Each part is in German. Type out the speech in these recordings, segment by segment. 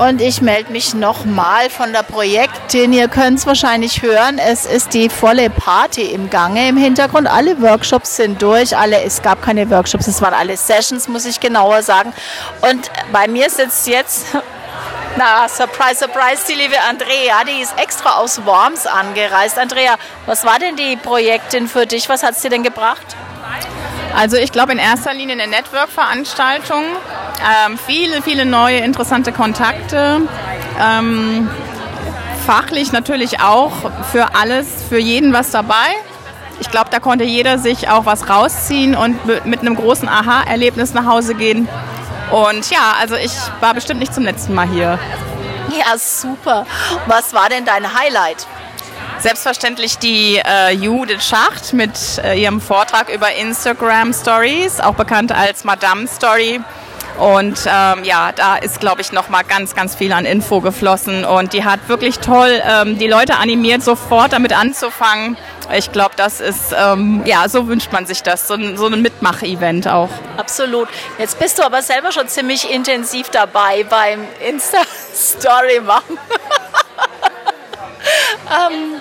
Und ich melde mich nochmal von der Projektin. Ihr könnt es wahrscheinlich hören. Es ist die volle Party im Gange im Hintergrund. Alle Workshops sind durch. Alle, es gab keine Workshops, es waren alle Sessions, muss ich genauer sagen. Und bei mir sitzt jetzt na, surprise, surprise, die liebe Andrea, die ist extra aus Worms angereist. Andrea, was war denn die Projektin für dich? Was hat es dir denn gebracht? Also ich glaube in erster Linie eine Network-Veranstaltung, ähm, viele, viele neue interessante Kontakte, ähm, fachlich natürlich auch für alles, für jeden was dabei. Ich glaube, da konnte jeder sich auch was rausziehen und mit einem großen Aha-Erlebnis nach Hause gehen. Und ja, also ich war bestimmt nicht zum letzten Mal hier. Ja, super. Was war denn dein Highlight? Selbstverständlich die äh, Judith Schacht mit äh, ihrem Vortrag über Instagram Stories, auch bekannt als Madame Story. Und ähm, ja, da ist, glaube ich, nochmal ganz, ganz viel an Info geflossen. Und die hat wirklich toll ähm, die Leute animiert, sofort damit anzufangen. Ich glaube, das ist, ähm, ja, so wünscht man sich das, so ein, so ein Mitmach-Event auch. Absolut. Jetzt bist du aber selber schon ziemlich intensiv dabei beim Insta-Story machen. ähm,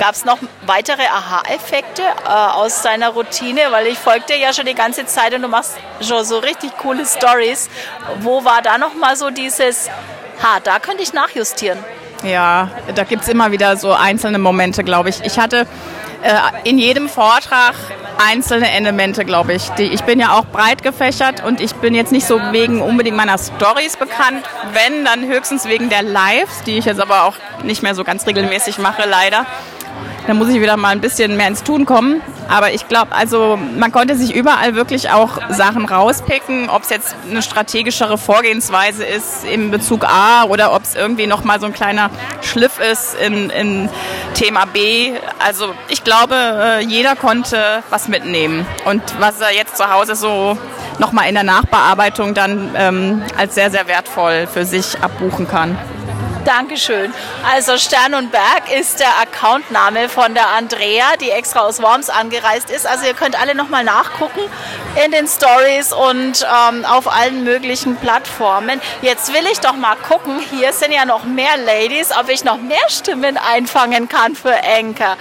Gab es noch weitere Aha-Effekte äh, aus deiner Routine? Weil ich folge dir ja schon die ganze Zeit und du machst schon so richtig coole Stories. Wo war da nochmal so dieses, ha, da könnte ich nachjustieren? Ja, da gibt es immer wieder so einzelne Momente, glaube ich. Ich hatte äh, in jedem Vortrag einzelne Elemente, glaube ich. Die, ich bin ja auch breit gefächert und ich bin jetzt nicht so wegen unbedingt meiner Stories bekannt. Wenn, dann höchstens wegen der Lives, die ich jetzt aber auch nicht mehr so ganz regelmäßig mache, leider. Da muss ich wieder mal ein bisschen mehr ins Tun kommen. Aber ich glaube, also man konnte sich überall wirklich auch Sachen rauspicken, ob es jetzt eine strategischere Vorgehensweise ist in Bezug A oder ob es irgendwie nochmal so ein kleiner Schliff ist in, in Thema B. Also ich glaube, äh, jeder konnte was mitnehmen. Und was er jetzt zu Hause so nochmal in der Nachbearbeitung dann ähm, als sehr, sehr wertvoll für sich abbuchen kann. Dankeschön. Also Stern und Berg ist der Accountname von der Andrea, die extra aus Worms angereist ist. Also ihr könnt alle nochmal nachgucken in den Stories und ähm, auf allen möglichen Plattformen. Jetzt will ich doch mal gucken, hier sind ja noch mehr Ladies, ob ich noch mehr Stimmen einfangen kann für Enker.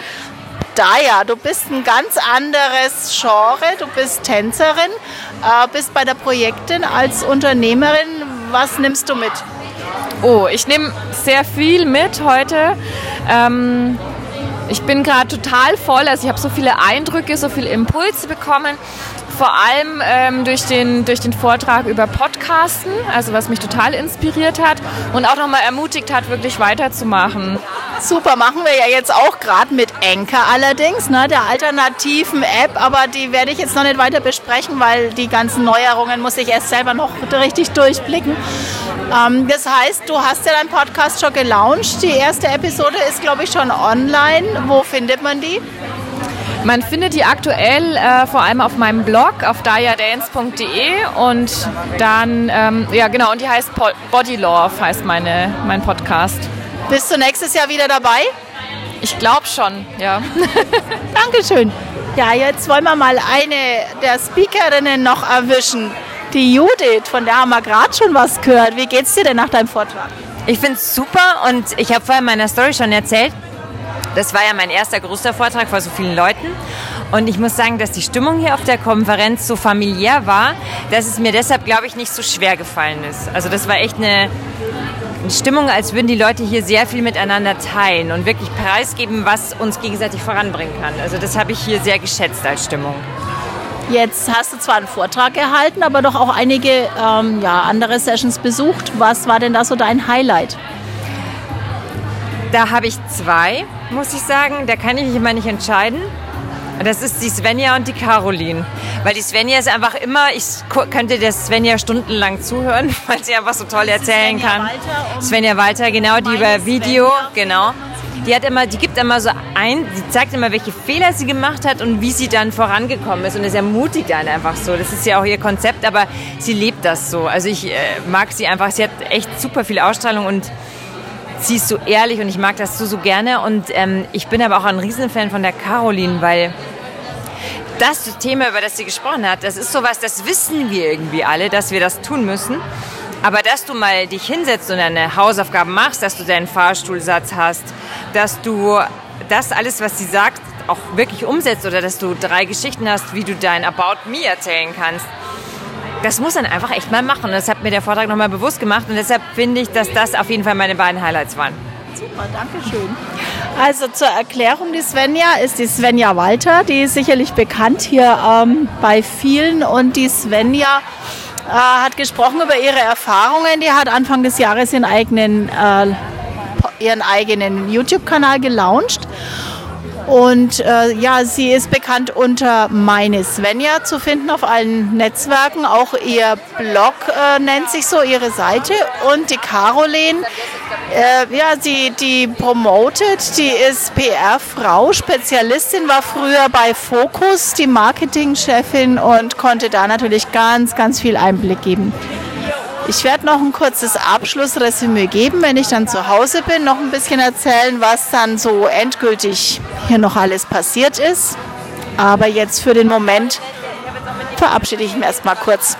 Daya, du bist ein ganz anderes Genre. Du bist Tänzerin, äh, bist bei der Projektin als Unternehmerin. Was nimmst du mit? Oh, ich nehme sehr viel mit heute. Ähm, ich bin gerade total voll, also ich habe so viele Eindrücke, so viele Impulse bekommen vor allem ähm, durch, den, durch den Vortrag über Podcasten, also was mich total inspiriert hat und auch nochmal ermutigt hat, wirklich weiterzumachen. Super, machen wir ja jetzt auch gerade mit Enker allerdings, ne, der alternativen App, aber die werde ich jetzt noch nicht weiter besprechen, weil die ganzen Neuerungen muss ich erst selber noch richtig durchblicken. Ähm, das heißt, du hast ja deinen Podcast schon gelauncht. Die erste Episode ist, glaube ich, schon online. Wo findet man die? Man findet die aktuell äh, vor allem auf meinem Blog auf dayadance.de und dann, ähm, ja genau, und die heißt Body Love, heißt meine, mein Podcast. Bist du nächstes Jahr wieder dabei? Ich glaube schon, ja. Dankeschön. Ja, jetzt wollen wir mal eine der Speakerinnen noch erwischen. Die Judith, von der haben wir gerade schon was gehört. Wie geht's dir denn nach deinem Vortrag? Ich finde es super und ich habe vorher in meiner Story schon erzählt, das war ja mein erster größter Vortrag vor so vielen Leuten. Und ich muss sagen, dass die Stimmung hier auf der Konferenz so familiär war, dass es mir deshalb, glaube ich, nicht so schwer gefallen ist. Also das war echt eine Stimmung, als würden die Leute hier sehr viel miteinander teilen und wirklich preisgeben, was uns gegenseitig voranbringen kann. Also das habe ich hier sehr geschätzt als Stimmung. Jetzt hast du zwar einen Vortrag gehalten, aber doch auch einige ähm, ja, andere Sessions besucht. Was war denn da so dein Highlight? Da habe ich zwei, muss ich sagen. Da kann ich mich immer nicht entscheiden. Das ist die Svenja und die Caroline. Weil die Svenja ist einfach immer, ich könnte der Svenja stundenlang zuhören, weil sie einfach so toll erzählen Svenja kann. Walter Svenja Walter, genau, die über Video, Svenja. genau. Die hat immer, die gibt immer so ein, die zeigt immer, welche Fehler sie gemacht hat und wie sie dann vorangekommen ist. Und es ermutigt einen einfach so. Das ist ja auch ihr Konzept, aber sie lebt das so. Also ich äh, mag sie einfach. Sie hat echt super viel Ausstrahlung und sie ist so ehrlich und ich mag das so, so gerne. Und ähm, ich bin aber auch ein Riesenfan von der Caroline, weil das Thema, über das sie gesprochen hat, das ist sowas, das wissen wir irgendwie alle, dass wir das tun müssen. Aber dass du mal dich hinsetzt und deine Hausaufgaben machst, dass du deinen Fahrstuhlsatz hast, dass du das alles, was sie sagt, auch wirklich umsetzt oder dass du drei Geschichten hast, wie du dein About Me erzählen kannst. Das muss man einfach echt mal machen. Das hat mir der Vortrag nochmal bewusst gemacht und deshalb finde ich, dass das auf jeden Fall meine beiden Highlights waren. Super, danke schön. Also zur Erklärung, die Svenja ist die Svenja Walter, die ist sicherlich bekannt hier ähm, bei vielen und die Svenja äh, hat gesprochen über ihre Erfahrungen. Die hat Anfang des Jahres ihren eigenen, äh, ihren eigenen YouTube-Kanal gelauncht und äh, ja, sie ist bekannt unter Meine Svenja zu finden auf allen Netzwerken. Auch ihr Blog äh, nennt sich so, ihre Seite. Und die Caroline, äh, ja, sie, die promotet, die ist PR-Frau, Spezialistin, war früher bei Focus, die Marketingchefin und konnte da natürlich ganz, ganz viel Einblick geben. Ich werde noch ein kurzes Abschlussresümee geben, wenn ich dann zu Hause bin, noch ein bisschen erzählen, was dann so endgültig hier noch alles passiert ist. Aber jetzt für den Moment verabschiede ich mich erstmal kurz.